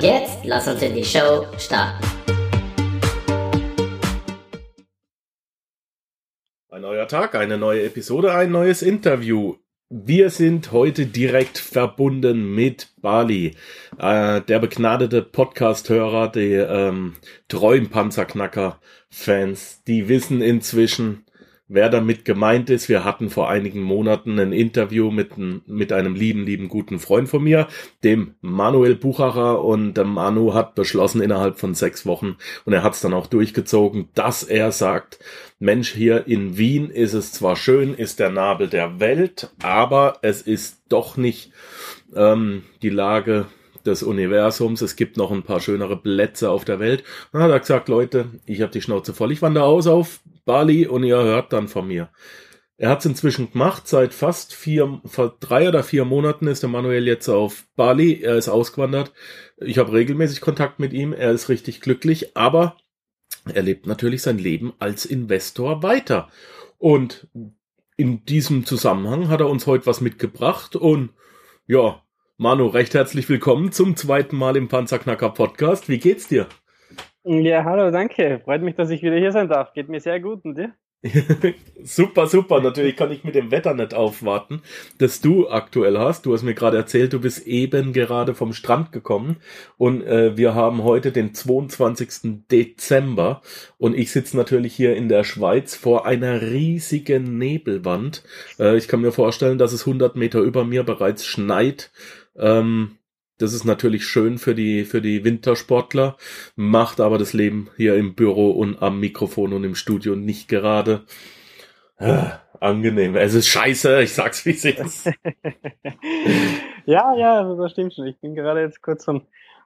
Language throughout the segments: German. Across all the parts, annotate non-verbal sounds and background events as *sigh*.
Und jetzt lass uns in die Show starten. Ein neuer Tag, eine neue Episode, ein neues Interview. Wir sind heute direkt verbunden mit Bali. Äh, der begnadete Podcast-Hörer, die ähm, treuen Panzerknacker-Fans, die wissen inzwischen, wer damit gemeint ist. Wir hatten vor einigen Monaten ein Interview mit, mit einem lieben, lieben guten Freund von mir, dem Manuel Buchacher und der Manu hat beschlossen innerhalb von sechs Wochen und er hat es dann auch durchgezogen, dass er sagt, Mensch, hier in Wien ist es zwar schön, ist der Nabel der Welt, aber es ist doch nicht ähm, die Lage des Universums. Es gibt noch ein paar schönere Plätze auf der Welt. Und hat er gesagt, Leute, ich habe die Schnauze voll. Ich wandere aus auf Bali und ihr hört dann von mir. Er hat es inzwischen gemacht. Seit fast vier, vor drei oder vier Monaten ist der Manuel jetzt auf Bali. Er ist ausgewandert. Ich habe regelmäßig Kontakt mit ihm. Er ist richtig glücklich, aber er lebt natürlich sein Leben als Investor weiter. Und in diesem Zusammenhang hat er uns heute was mitgebracht und ja, Manu, recht herzlich willkommen zum zweiten Mal im Panzerknacker Podcast. Wie geht's dir? Ja, hallo, danke. Freut mich, dass ich wieder hier sein darf. Geht mir sehr gut und dir? *laughs* super, super. Natürlich kann ich mit dem Wetter nicht aufwarten, das du aktuell hast. Du hast mir gerade erzählt, du bist eben gerade vom Strand gekommen und äh, wir haben heute den 22. Dezember und ich sitze natürlich hier in der Schweiz vor einer riesigen Nebelwand. Äh, ich kann mir vorstellen, dass es 100 Meter über mir bereits schneit ähm, das ist natürlich schön für die, für die Wintersportler, macht aber das Leben hier im Büro und am Mikrofon und im Studio nicht gerade äh, angenehm. Es ist scheiße, ich sag's wie es ist. *laughs* ja, ja, das stimmt schon. Ich bin gerade jetzt kurz vom,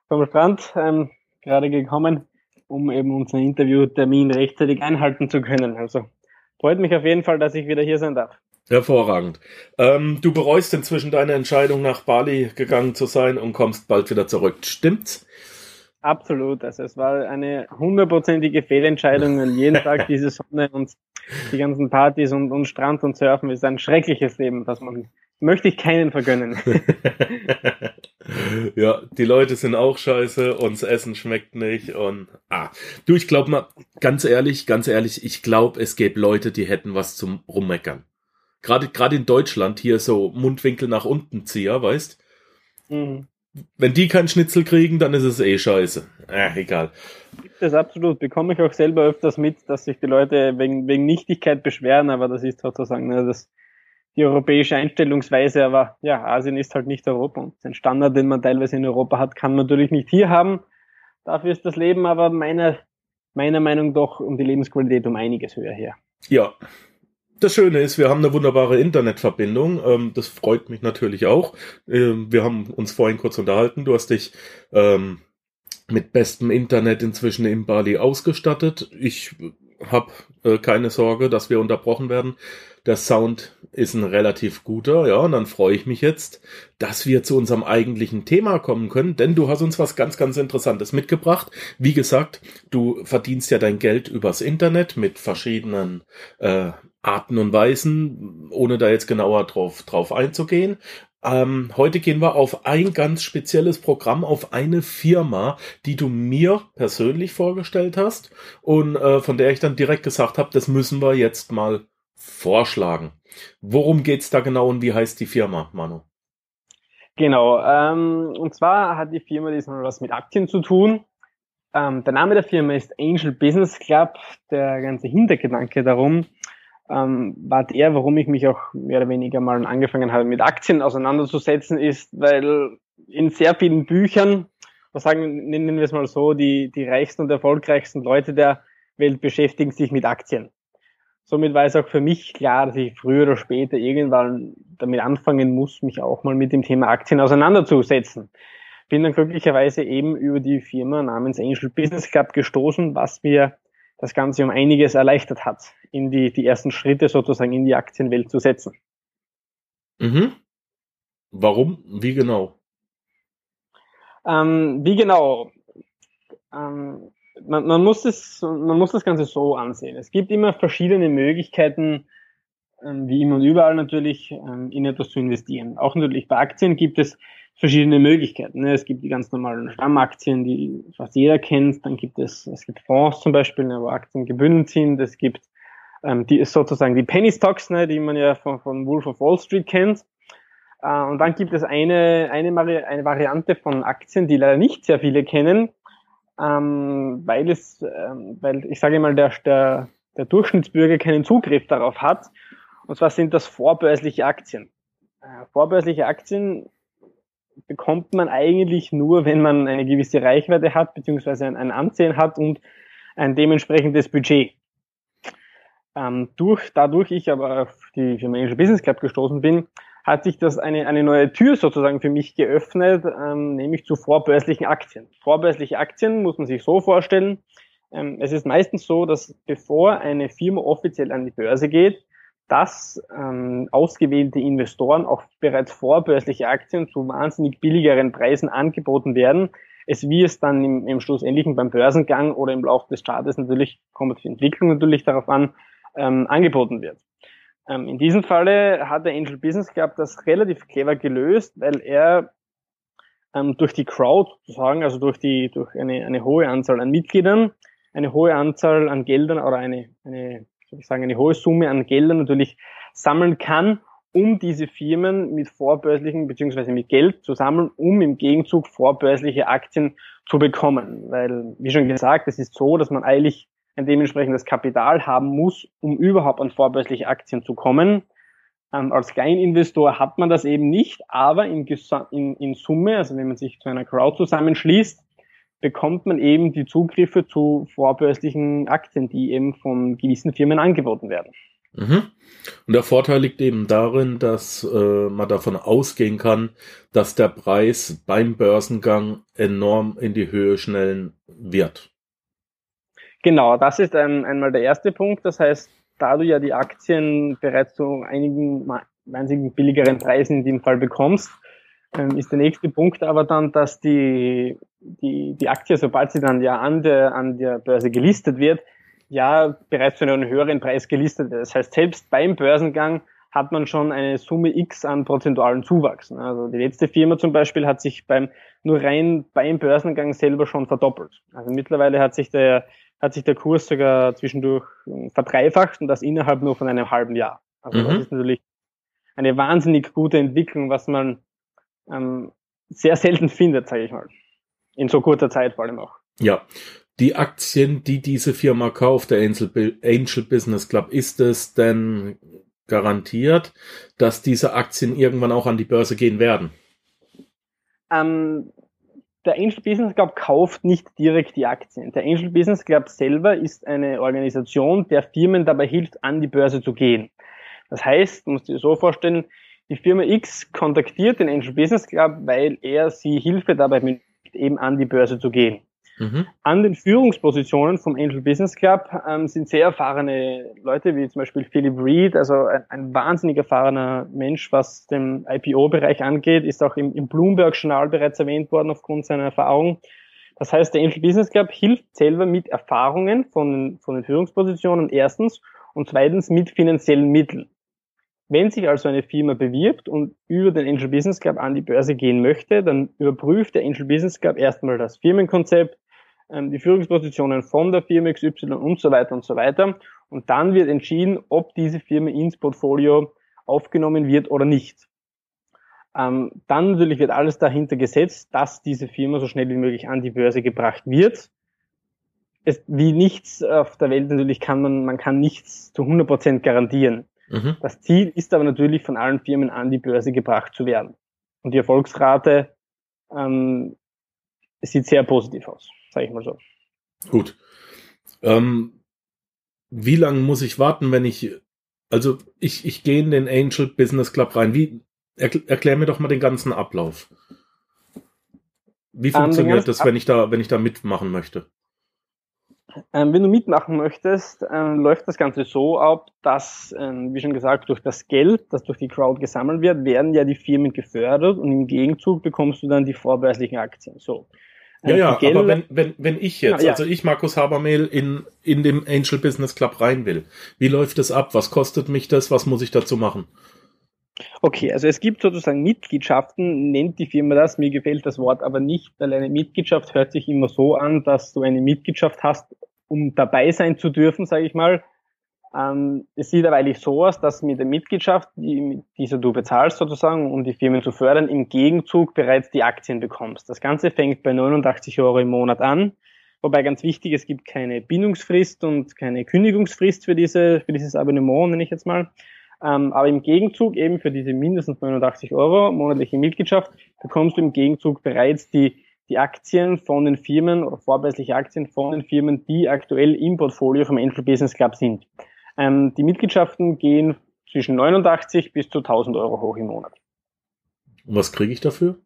vom Strand ähm, gerade gekommen, um eben unseren Interviewtermin rechtzeitig einhalten zu können. Also freut mich auf jeden Fall, dass ich wieder hier sein darf. Hervorragend. Ähm, du bereust inzwischen deine Entscheidung, nach Bali gegangen zu sein und kommst bald wieder zurück. Stimmt's? Absolut. Also es war eine hundertprozentige Fehlentscheidung. Und jeden Tag *laughs* diese Sonne und die ganzen Partys und, und Strand und Surfen ist ein schreckliches Leben, was man möchte ich keinen vergönnen. *laughs* ja, die Leute sind auch scheiße und das Essen schmeckt nicht und ah, du, ich glaube mal, ganz ehrlich, ganz ehrlich, ich glaube, es gäbe Leute, die hätten was zum rummeckern gerade gerade in Deutschland hier so Mundwinkel nach unten zieher, weißt? Mhm. Wenn die keinen Schnitzel kriegen, dann ist es eh scheiße. Äh, egal. Gibt es absolut. Bekomme ich auch selber öfters mit, dass sich die Leute wegen, wegen Nichtigkeit beschweren, aber das ist sozusagen ne, das, die europäische Einstellungsweise. Aber ja, Asien ist halt nicht Europa und den Standard, den man teilweise in Europa hat, kann man natürlich nicht hier haben. Dafür ist das Leben aber meiner, meiner Meinung doch um die Lebensqualität um einiges höher her. Ja, das Schöne ist, wir haben eine wunderbare Internetverbindung. Ähm, das freut mich natürlich auch. Ähm, wir haben uns vorhin kurz unterhalten. Du hast dich ähm, mit bestem Internet inzwischen in Bali ausgestattet. Ich habe äh, keine Sorge, dass wir unterbrochen werden. Der Sound ist ein relativ guter, ja, und dann freue ich mich jetzt, dass wir zu unserem eigentlichen Thema kommen können, denn du hast uns was ganz, ganz Interessantes mitgebracht. Wie gesagt, du verdienst ja dein Geld übers Internet mit verschiedenen äh, Arten und Weisen, ohne da jetzt genauer drauf, drauf einzugehen. Ähm, heute gehen wir auf ein ganz spezielles Programm, auf eine Firma, die du mir persönlich vorgestellt hast und äh, von der ich dann direkt gesagt habe, das müssen wir jetzt mal vorschlagen. Worum geht's da genau und wie heißt die Firma, Manu? Genau, ähm, und zwar hat die Firma diesmal was mit Aktien zu tun. Ähm, der Name der Firma ist Angel Business Club. Der ganze Hintergedanke darum ähm, war der, warum ich mich auch mehr oder weniger mal angefangen habe, mit Aktien auseinanderzusetzen, ist, weil in sehr vielen Büchern, was sagen, nennen wir es mal so, die, die reichsten und erfolgreichsten Leute der Welt beschäftigen sich mit Aktien. somit war es auch für mich klar, dass ich früher oder später irgendwann damit anfangen muss, mich auch mal mit dem Thema Aktien auseinanderzusetzen. Bin dann glücklicherweise eben über die Firma namens Angel Business Club gestoßen, was mir das Ganze um einiges erleichtert hat, in die, die ersten Schritte sozusagen in die Aktienwelt zu setzen. Mhm. Warum? Wie genau? Ähm, wie genau? Ähm, man, man, muss das, man muss das Ganze so ansehen. Es gibt immer verschiedene Möglichkeiten, ähm, wie immer und überall natürlich, ähm, in etwas zu investieren. Auch natürlich bei Aktien gibt es verschiedene Möglichkeiten. Ne? Es gibt die ganz normalen Stammaktien, die fast jeder kennt. Dann gibt es, es gibt Fonds zum Beispiel, ne, wo Aktien gebündelt sind. Es gibt ähm, die sozusagen die Penny Stocks, ne, die man ja von, von Wolf of Wall Street kennt. Äh, und dann gibt es eine, eine, eine Variante von Aktien, die leider nicht sehr viele kennen, ähm, weil es, ähm, weil ich sage mal, der, der, der Durchschnittsbürger keinen Zugriff darauf hat. Und zwar sind das vorbörsliche Aktien. Äh, vorbörsliche Aktien bekommt man eigentlich nur, wenn man eine gewisse Reichweite hat, beziehungsweise ein, ein Ansehen hat und ein dementsprechendes Budget. Ähm, durch, dadurch ich aber auf die Firma Angel Business Club gestoßen bin, hat sich das eine, eine neue Tür sozusagen für mich geöffnet, ähm, nämlich zu vorbörslichen Aktien. Vorbörsliche Aktien muss man sich so vorstellen. Ähm, es ist meistens so, dass bevor eine Firma offiziell an die Börse geht, dass ähm, ausgewählte Investoren auch bereits vorbörsliche Aktien zu wahnsinnig billigeren Preisen angeboten werden. Es wie es dann im, im Schlussendlichen beim Börsengang oder im Laufe des Staates natürlich, kommt die Entwicklung natürlich darauf an, ähm, angeboten wird. Ähm, in diesem Falle hat der Angel Business Club das relativ clever gelöst, weil er ähm, durch die Crowd sozusagen, also durch die, durch eine, eine hohe Anzahl an Mitgliedern, eine hohe Anzahl an Geldern oder eine, eine, ich sagen, eine hohe Summe an Geldern natürlich sammeln kann, um diese Firmen mit vorbörslichen beziehungsweise mit Geld zu sammeln, um im Gegenzug vorbörsliche Aktien zu bekommen. Weil, wie schon gesagt, es ist so, dass man eigentlich ein dementsprechendes Kapital haben muss, um überhaupt an vorbörsliche Aktien zu kommen. Ähm, als Kleininvestor hat man das eben nicht, aber in, in, in Summe, also wenn man sich zu einer Crowd zusammenschließt, bekommt man eben die Zugriffe zu vorbörslichen Aktien, die eben von gewissen Firmen angeboten werden. Mhm. Und der Vorteil liegt eben darin, dass äh, man davon ausgehen kann, dass der Preis beim Börsengang enorm in die Höhe schnellen wird. Genau, das ist ein, einmal der erste Punkt. Das heißt, da du ja die Aktien bereits zu einigen wahnsinnig billigeren Preisen in dem Fall bekommst, ähm, ist der nächste Punkt aber dann, dass die, die, die Aktie, sobald sie dann ja an der, an der Börse gelistet wird, ja bereits zu einem höheren Preis gelistet wird. Das heißt, selbst beim Börsengang hat man schon eine Summe X an prozentualen Zuwachs. Also die letzte Firma zum Beispiel hat sich beim, nur rein beim Börsengang selber schon verdoppelt. Also mittlerweile hat sich der, hat sich der Kurs sogar zwischendurch ähm, verdreifacht und das innerhalb nur von einem halben Jahr. Also mhm. das ist natürlich eine wahnsinnig gute Entwicklung, was man ähm, sehr selten findet, sage ich mal. In so kurzer Zeit vor allem auch. Ja. Die Aktien, die diese Firma kauft, der Angel, Angel Business Club, ist es denn garantiert, dass diese Aktien irgendwann auch an die Börse gehen werden? Ähm, der Angel Business Club kauft nicht direkt die Aktien. Der Angel Business Club selber ist eine Organisation, der Firmen dabei hilft, an die Börse zu gehen. Das heißt, man muss dir so vorstellen, die Firma X kontaktiert den Angel Business Club, weil er sie Hilfe dabei mit eben an die Börse zu gehen. Mhm. An den Führungspositionen vom Angel Business Club ähm, sind sehr erfahrene Leute, wie zum Beispiel Philip Reed, also ein, ein wahnsinnig erfahrener Mensch, was den IPO-Bereich angeht, ist auch im, im Bloomberg-Journal bereits erwähnt worden aufgrund seiner Erfahrung. Das heißt, der Angel Business Club hilft selber mit Erfahrungen von, von den Führungspositionen erstens und zweitens mit finanziellen Mitteln. Wenn sich also eine Firma bewirbt und über den Angel Business Club an die Börse gehen möchte, dann überprüft der Angel Business Club erstmal das Firmenkonzept, ähm, die Führungspositionen von der Firma XY und so weiter und so weiter. Und dann wird entschieden, ob diese Firma ins Portfolio aufgenommen wird oder nicht. Ähm, dann natürlich wird alles dahinter gesetzt, dass diese Firma so schnell wie möglich an die Börse gebracht wird. Es, wie nichts auf der Welt natürlich kann man, man kann nichts zu 100% garantieren. Mhm. Das Ziel ist aber natürlich von allen Firmen an die Börse gebracht zu werden. Und die Erfolgsrate ähm, sieht sehr positiv aus sage ich mal so. Gut. Ähm, wie lange muss ich warten, wenn ich, also ich, ich gehe in den Angel Business Club rein. Wie, erklär, erklär mir doch mal den ganzen Ablauf. Wie Ähm, funktioniert ganzen das, wenn ich da, wenn ich da mitmachen möchte? Ähm, wenn du mitmachen möchtest, ähm, läuft das Ganze so ab, dass, ähm, wie schon gesagt, durch das Geld, das durch die Crowd gesammelt wird, werden ja die Firmen gefördert und im Gegenzug bekommst du dann die vorbörslichen Aktien. So. Ja, Ähm, ja, Gelder- aber wenn, wenn, wenn ich jetzt, Ja, ja. also ich, Markus Habermehl, in, in dem Angel Business Club rein will, wie läuft das ab? Was kostet mich das? Was muss ich dazu machen? Okay, also es gibt sozusagen Mitgliedschaften, nennt die Firma das. Mir gefällt das Wort aber nicht, weil eine Mitgliedschaft hört sich immer so an, dass du eine Mitgliedschaft hast, um dabei sein zu dürfen, sage ich mal. Ähm, es sieht aber eigentlich so aus, dass mit der Mitgliedschaft, die, diese du bezahlst sozusagen, um die Firmen zu fördern, im Gegenzug bereits die Aktien bekommst. Das Ganze fängt bei 89 Euro im Monat an. Wobei ganz wichtig, es gibt keine Bindungsfrist und keine Kündigungsfrist für, diese, für dieses Abonnement, nenne ich jetzt mal. Ähm, aber im Gegenzug eben für diese mindestens 89 Euro monatliche Mitgliedschaft bekommst du im Gegenzug bereits die, die Aktien von den Firmen oder vorbörsliche Aktien von den Firmen, die aktuell im Portfolio vom Angel Business Club sind. Ähm, die Mitgliedschaften gehen zwischen 89 bis zu 1000 Euro hoch im Monat. Und was kriege ich dafür?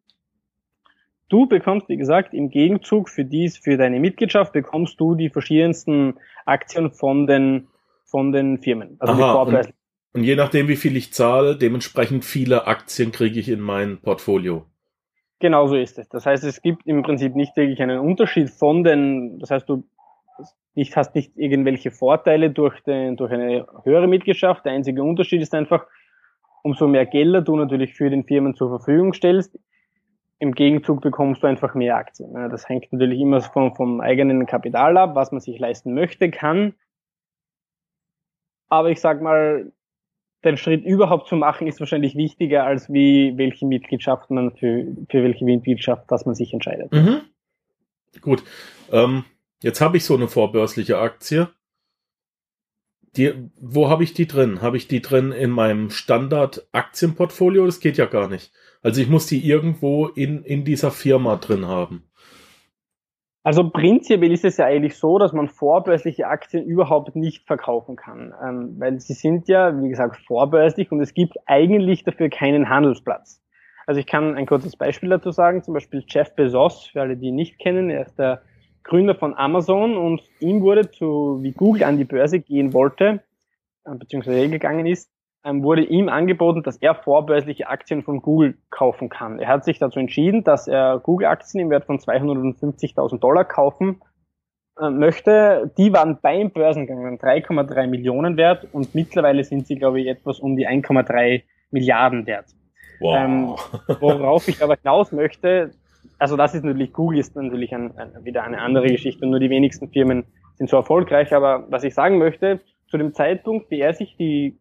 Du bekommst, wie gesagt, im Gegenzug für dies, für deine Mitgliedschaft bekommst du die verschiedensten Aktien von den, von den Firmen. Also die Aha, vorbörslichen. Und je nachdem, wie viel ich zahle, dementsprechend viele Aktien kriege ich in mein Portfolio. Genau so ist es. Das heißt, es gibt im Prinzip nicht wirklich einen Unterschied von den, das heißt, du nicht, hast nicht irgendwelche Vorteile durch, den, durch eine höhere Mitgliedschaft. Der einzige Unterschied ist einfach, umso mehr Gelder du natürlich für den Firmen zur Verfügung stellst, im Gegenzug bekommst du einfach mehr Aktien. Das hängt natürlich immer vom, vom eigenen Kapital ab, was man sich leisten möchte, kann. Aber ich sag mal, den Schritt überhaupt zu machen, ist wahrscheinlich wichtiger, als wie welche Mitgliedschaft man für, für welche Mitgliedschaft, dass man sich entscheidet. Mhm. Gut. Ähm, jetzt habe ich so eine vorbörsliche Aktie. Die, wo habe ich die drin? Habe ich die drin in meinem Standard-Aktienportfolio? Das geht ja gar nicht. Also ich muss die irgendwo in, in dieser Firma drin haben. Also prinzipiell ist es ja eigentlich so, dass man vorbörsliche Aktien überhaupt nicht verkaufen kann, ähm, weil sie sind ja, wie gesagt, vorbörslich und es gibt eigentlich dafür keinen Handelsplatz. Also ich kann ein kurzes Beispiel dazu sagen, zum Beispiel Jeff Bezos, für alle, die ihn nicht kennen, er ist der Gründer von Amazon und ihm wurde zu, wie Google an die Börse gehen wollte, äh, beziehungsweise gegangen ist, wurde ihm angeboten, dass er vorbörsliche Aktien von Google kaufen kann. Er hat sich dazu entschieden, dass er Google-Aktien im Wert von 250.000 Dollar kaufen äh, möchte. Die waren beim Börsengang 3,3 Millionen wert und mittlerweile sind sie, glaube ich, etwas um die 1,3 Milliarden wert. Ähm, worauf ich aber hinaus möchte, also das ist natürlich, Google ist natürlich ein, ein, wieder eine andere Geschichte und nur die wenigsten Firmen sind so erfolgreich, aber was ich sagen möchte, zu dem Zeitpunkt, wie er sich die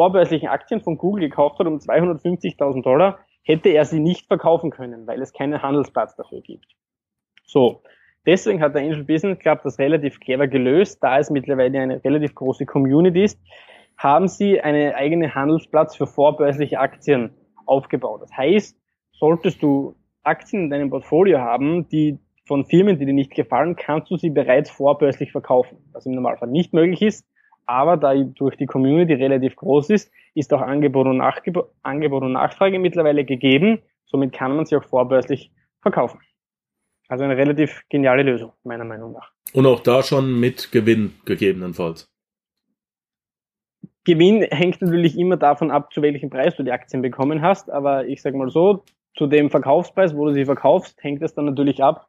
vorbörslichen Aktien von Google gekauft hat um 250.000 Dollar, hätte er sie nicht verkaufen können, weil es keinen Handelsplatz dafür gibt. So, deswegen hat der Angel Business Club das relativ clever gelöst, da es mittlerweile eine relativ große Community ist, haben sie einen eigenen Handelsplatz für vorbörsliche Aktien aufgebaut. Das heißt, solltest du Aktien in deinem Portfolio haben, die von Firmen, die dir nicht gefallen, kannst du sie bereits vorbörslich verkaufen, was im Normalfall nicht möglich ist. Aber da durch die Community relativ groß ist, ist auch Angebot und, Nachgebo Angebot und Nachfrage mittlerweile gegeben. Somit kann man sie auch vorbörslich verkaufen. Also eine relativ geniale Lösung, meiner Meinung nach. Und auch da schon mit Gewinn gegebenenfalls. Gewinn hängt natürlich immer davon ab, zu welchem Preis du die Aktien bekommen hast. Aber ich sage mal so, zu dem Verkaufspreis, wo du sie verkaufst, hängt es dann natürlich ab,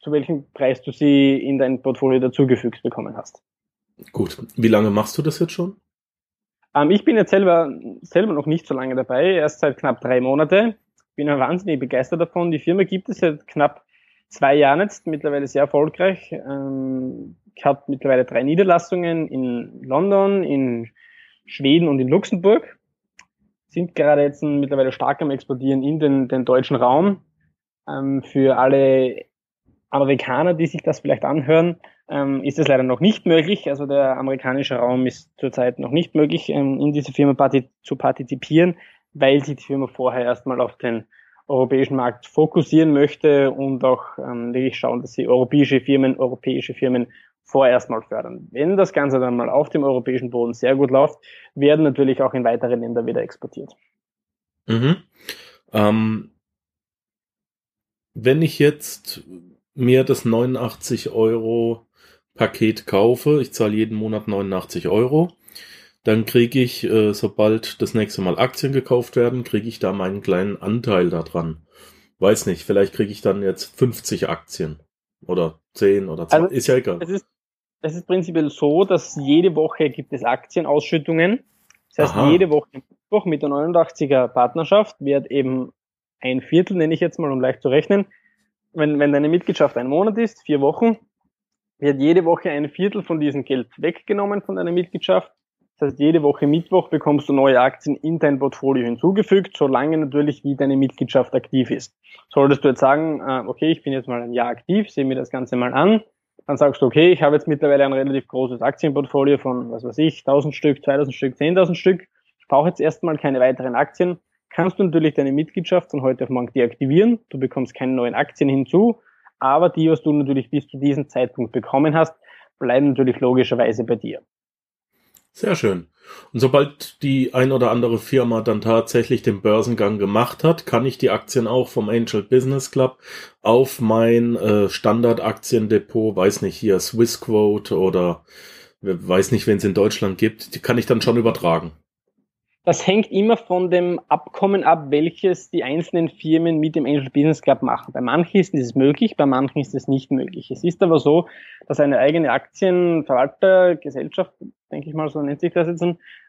zu welchem Preis du sie in dein Portfolio dazugefügt bekommen hast. Gut. Wie lange machst du das jetzt schon? Ähm, ich bin jetzt selber, selber noch nicht so lange dabei, erst seit knapp drei Monate. Bin ja wahnsinnig begeistert davon. Die Firma gibt es seit knapp zwei Jahren jetzt, mittlerweile sehr erfolgreich. Ähm, hat mittlerweile drei Niederlassungen in London, in Schweden und in Luxemburg. Sind gerade jetzt mittlerweile stark am Exportieren in den, den deutschen Raum. Ähm, für alle Amerikaner, die sich das vielleicht anhören, ähm, ist es leider noch nicht möglich. Also der amerikanische Raum ist zurzeit noch nicht möglich, ähm, in diese Firma parti zu partizipieren, weil sich die Firma vorher erstmal auf den europäischen Markt fokussieren möchte und auch ähm, wirklich schauen, dass sie europäische Firmen, europäische Firmen vorerst mal fördern. Wenn das Ganze dann mal auf dem europäischen Boden sehr gut läuft, werden natürlich auch in weitere Länder wieder exportiert. Mhm. Ähm, wenn ich jetzt mir das 89 Euro Paket kaufe, ich zahle jeden Monat 89 Euro, dann kriege ich, äh, sobald das nächste Mal Aktien gekauft werden, kriege ich da meinen kleinen Anteil daran. Weiß nicht, vielleicht kriege ich dann jetzt 50 Aktien oder 10 oder 20, also, ist ja egal. Es ist, es ist prinzipiell so, dass jede Woche gibt es Aktienausschüttungen. Das heißt, Aha. jede Woche mit der 89er Partnerschaft wird eben ein Viertel, nenne ich jetzt mal, um leicht zu rechnen, wenn, wenn deine Mitgliedschaft ein Monat ist, vier Wochen, wird jede Woche ein Viertel von diesem Geld weggenommen von deiner Mitgliedschaft. Das heißt, jede Woche Mittwoch bekommst du neue Aktien in dein Portfolio hinzugefügt, solange natürlich wie deine Mitgliedschaft aktiv ist. Solltest du jetzt sagen, äh, okay, ich bin jetzt mal ein Jahr aktiv, sehe mir das Ganze mal an, dann sagst du, okay, ich habe jetzt mittlerweile ein relativ großes Aktienportfolio von, was weiß ich, 1000 Stück, 2000 Stück, 10.000 Stück. Ich brauche jetzt erstmal keine weiteren Aktien kannst du natürlich deine Mitgliedschaft von heute auf morgen deaktivieren. Du bekommst keine neuen Aktien hinzu, aber die, was du natürlich bis zu diesem Zeitpunkt bekommen hast, bleiben natürlich logischerweise bei dir. Sehr schön. Und sobald die ein oder andere Firma dann tatsächlich den Börsengang gemacht hat, kann ich die Aktien auch vom Angel Business Club auf mein äh, Standardaktiendepot, weiß nicht, hier Swissquote oder weiß nicht, wenn es in Deutschland gibt, die kann ich dann schon übertragen. Das hängt immer von dem Abkommen ab, welches die einzelnen Firmen mit dem Angel Business Club machen. Bei manchen ist es möglich, bei manchen ist es nicht möglich. Es ist aber so, dass eine eigene Aktienverwaltergesellschaft, denke ich mal, so nennt sich das jetzt,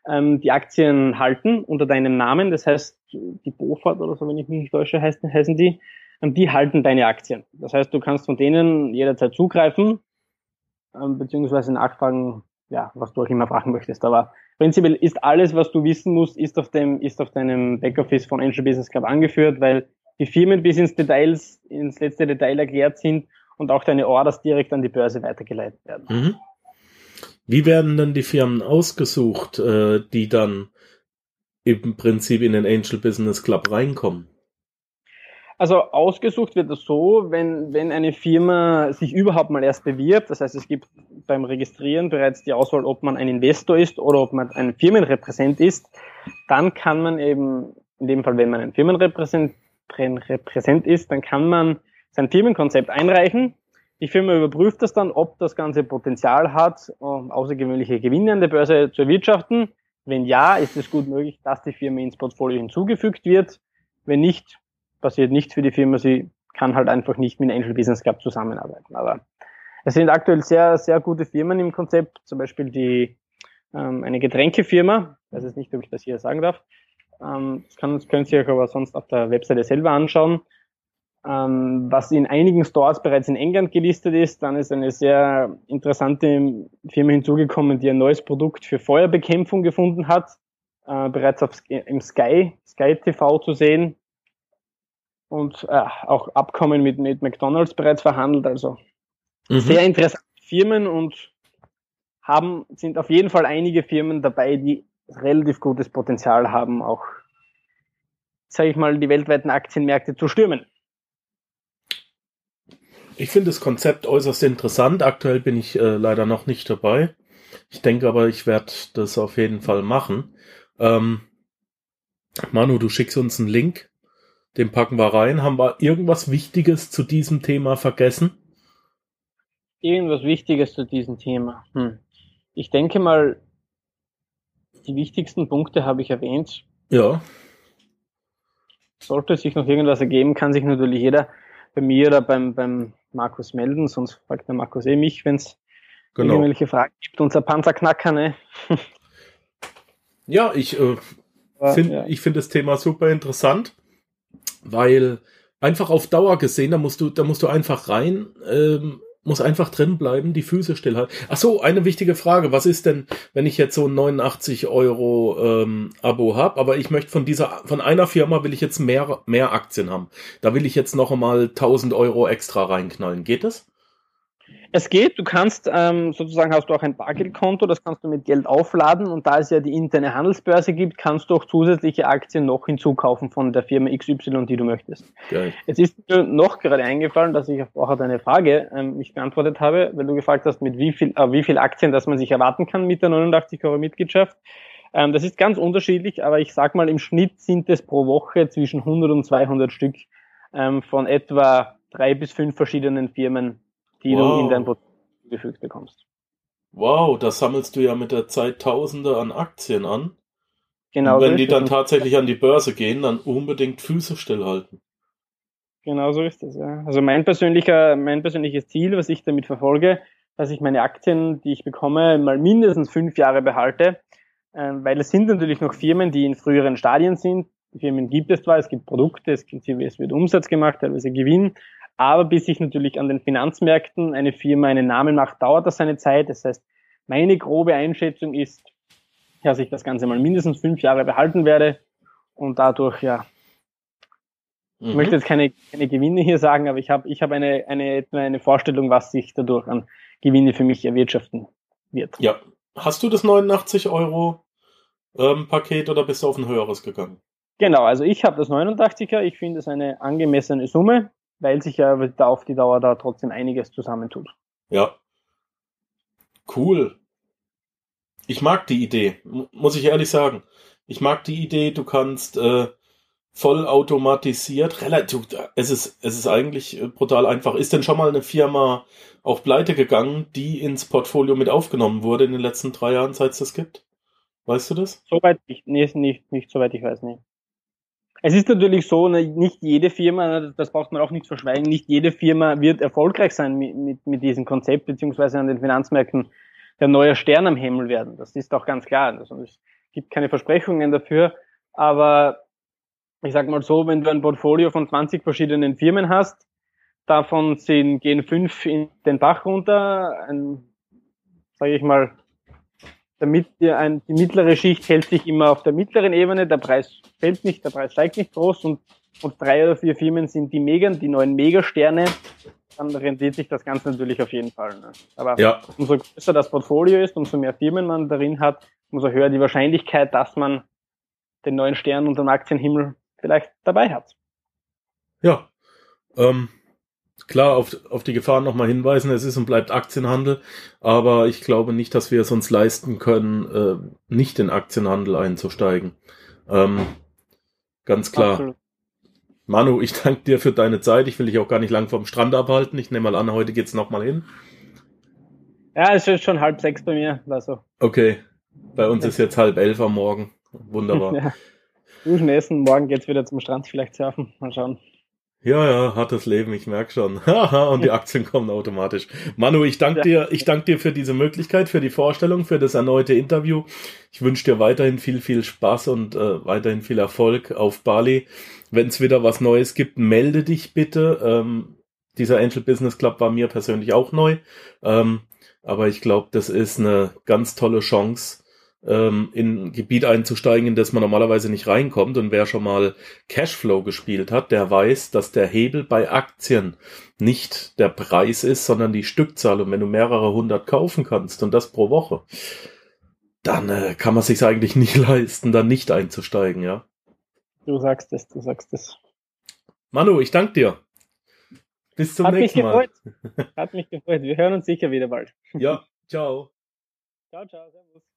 ähm, die Aktien halten unter deinem Namen. Das heißt, die Bofat oder so, wenn ich mich nicht täusche, heißen, die, ähm, die halten deine Aktien. Das heißt, du kannst von denen jederzeit zugreifen, ähm, beziehungsweise nachfragen, ja, was du auch immer fragen möchtest. Aber prinzipiell ist alles, was du wissen musst, ist auf dem, ist auf deinem Backoffice von Angel Business Club angeführt, weil die Firmen bis ins Details, ins letzte Detail erklärt sind und auch deine Orders direkt an die Börse weitergeleitet werden. Mhm. Wie werden dann die Firmen ausgesucht, äh, die dann im Prinzip in den Angel Business Club reinkommen? Also ausgesucht wird es so, wenn, wenn eine Firma sich überhaupt mal erst bewirbt, das heißt es gibt beim Registrieren bereits die Auswahl, ob man ein Investor ist oder ob man ein Firmenrepräsent ist, dann kann man eben, in dem Fall wenn man ein Firmenrepräsent Repräsent ist, dann kann man sein Firmenkonzept einreichen. Die Firma überprüft das dann, ob das Ganze Potenzial hat, um außergewöhnliche Gewinne an der Börse zu erwirtschaften. Wenn ja, ist es gut möglich, dass die Firma ins Portfolio hinzugefügt wird. Wenn nicht, passiert nichts für die Firma, sie kann halt einfach nicht mit Angel Business Club zusammenarbeiten. Aber es sind aktuell sehr, sehr gute Firmen im Konzept, zum Beispiel die ähm, eine Getränkefirma, ich weiß jetzt nicht, ob ich das hier sagen darf. Ähm, das, kann, das können Sie euch aber sonst auf der Webseite selber anschauen. Ähm, was in einigen Stores bereits in England gelistet ist, dann ist eine sehr interessante Firma hinzugekommen, die ein neues Produkt für Feuerbekämpfung gefunden hat, äh, bereits auf, im Sky, Sky TV zu sehen und äh, auch Abkommen mit, mit McDonalds bereits verhandelt. Also mhm. sehr interessante Firmen und haben, sind auf jeden Fall einige Firmen dabei, die relativ gutes Potenzial haben, auch, sage ich mal, die weltweiten Aktienmärkte zu stürmen. Ich finde das Konzept äußerst interessant. Aktuell bin ich äh, leider noch nicht dabei. Ich denke aber, ich werde das auf jeden Fall machen. Ähm, Manu, du schickst uns einen Link den packen wir rein. Haben wir irgendwas Wichtiges zu diesem Thema vergessen? Irgendwas Wichtiges zu diesem Thema. Hm. Ich denke mal, die wichtigsten Punkte habe ich erwähnt. Ja. Sollte sich noch irgendwas ergeben, kann sich natürlich jeder bei mir oder beim, beim Markus melden, sonst fragt der Markus eh mich, wenn es genau. irgendwelche Fragen gibt. Unser Panzerknacker, ne? *laughs* ja, ich äh, finde ja. ich finde das Thema super interessant weil einfach auf Dauer gesehen, da musst du, da musst du einfach rein, ähm, muss einfach drin bleiben, die Füße stillhalten. Ach so, eine wichtige Frage. Was ist denn, wenn ich jetzt so ein 89 Euro ähm, Abo habe, aber ich möchte von dieser, von einer Firma will ich jetzt mehr, mehr Aktien haben. Da will ich jetzt noch einmal 1000 Euro extra reinknallen. Geht das? Es geht, du kannst ähm, sozusagen hast du auch ein Bargeldkonto, das kannst du mit Geld aufladen und da es ja die interne Handelsbörse gibt, kannst du auch zusätzliche Aktien noch hinzukaufen von der Firma XY, die du möchtest. Geil. Es ist mir noch gerade eingefallen, dass ich auch deine Frage ähm, nicht beantwortet habe, weil du gefragt hast, mit wie viel, äh, wie viel Aktien, dass man sich erwarten kann mit der 89 Euro Mitgliedschaft. Ähm, das ist ganz unterschiedlich, aber ich sag mal, im Schnitt sind es pro Woche zwischen 100 und 200 Stück ähm, von etwa drei bis fünf verschiedenen Firmen die wow. du in dein Portfolio gefügt bekommst. Wow, das sammelst du ja mit der Zeit Tausende an Aktien an. Genau. Und wenn die dann tatsächlich an die Börse gehen, dann unbedingt Füße stillhalten. Genau so ist es, ja. Also mein persönlicher, mein persönliches Ziel, was ich damit verfolge, dass ich meine Aktien, die ich bekomme, mal mindestens fünf Jahre behalte, äh, weil es sind natürlich noch Firmen, die in früheren Stadien sind. Die Firmen gibt es zwar, es gibt Produkte, es, gibt, es wird Umsatz gemacht, teilweise Gewinn, aber bis sich natürlich an den Finanzmärkten eine Firma einen Namen macht, dauert das seine Zeit. Das heißt, meine grobe Einschätzung ist, dass ich das Ganze mal mindestens fünf Jahre behalten werde und dadurch, ja, mhm. ich möchte jetzt keine, keine Gewinne hier sagen, aber ich habe ich hab eine, eine, eine Vorstellung, was sich dadurch an Gewinne für mich erwirtschaften wird. Ja. Hast du das 89 Euro ähm, Paket oder bist du auf ein höheres gegangen? Genau, also ich habe das 89er, ich finde es eine angemessene Summe weil sich ja auf die Dauer da trotzdem einiges zusammentut. Ja. Cool. Ich mag die Idee, muss ich ehrlich sagen. Ich mag die Idee, du kannst äh, vollautomatisiert, relativ, es ist, es ist eigentlich äh, brutal einfach. Ist denn schon mal eine Firma auch pleite gegangen, die ins Portfolio mit aufgenommen wurde in den letzten drei Jahren, seit es das gibt? Weißt du das? Soweit ich, nee, nicht, nicht soweit ich weiß, nicht. Es ist natürlich so, ne, nicht jede Firma, ne, das braucht man auch nicht verschweigen, nicht jede Firma wird erfolgreich sein mit, mit, mit diesem Konzept, beziehungsweise an den Finanzmärkten der neue Stern am Himmel werden. Das ist auch ganz klar. Also es gibt keine Versprechungen dafür, aber ich sag mal so, wenn du ein Portfolio von 20 verschiedenen Firmen hast, davon sind, gehen fünf in den Bach runter, ein, sage ich mal, damit dir ein, die mittlere Schicht hält sich immer auf der mittleren Ebene, der Preis fällt nicht, der Preis steigt nicht groß und, und drei oder vier Firmen sind die Megan, die neuen Megasterne, dann rendiert sich das Ganze natürlich auf jeden Fall. Ne? Aber ja. umso größer das Portfolio ist, umso mehr Firmen man darin hat, umso höher die Wahrscheinlichkeit, dass man den neuen Stern unter dem Aktienhimmel vielleicht dabei hat. Ja, ähm, klar auf, auf die Gefahren nochmal hinweisen. Es ist und bleibt Aktienhandel, aber ich glaube nicht, dass wir es uns leisten können, äh, nicht in Aktienhandel einzusteigen. Ähm, ganz klar. Absolut. Manu, ich danke dir für deine Zeit. Ich will dich auch gar nicht lang vom Strand abhalten. Ich nehme mal an, heute geht's nochmal hin. Ja, es ist schon halb sechs bei mir. Also. Okay. Bei uns ist jetzt halb elf am Morgen. Wunderbar. *laughs* ja. Duschen essen, morgen geht's wieder zum Strand vielleicht surfen. Mal schauen. Ja, ja, hartes Leben, ich merk schon. *laughs* und die Aktien kommen automatisch. Manu, ich danke dir, ich danke dir für diese Möglichkeit, für die Vorstellung, für das erneute Interview. Ich wünsche dir weiterhin viel, viel Spaß und äh, weiterhin viel Erfolg auf Bali. Wenn es wieder was Neues gibt, melde dich bitte. Ähm, dieser Angel Business Club war mir persönlich auch neu. Ähm, aber ich glaube, das ist eine ganz tolle Chance, ähm, in ein Gebiet einzusteigen, in das man normalerweise nicht reinkommt. Und wer schon mal Cashflow gespielt hat, der weiß, dass der Hebel bei Aktien nicht der Preis ist, sondern die Stückzahl. Und wenn du mehrere hundert kaufen kannst und das pro Woche, dann äh, kann man sich eigentlich *laughs* nicht leisten, da nicht einzusteigen, ja. Du sagst es, du sagst es. Manu, ich danke dir. Bis zum Hat nächsten Mal. *laughs* Hat mich gefreut. Wir hören uns sicher wieder bald. Ja, ciao. Ciao, ciao, servus.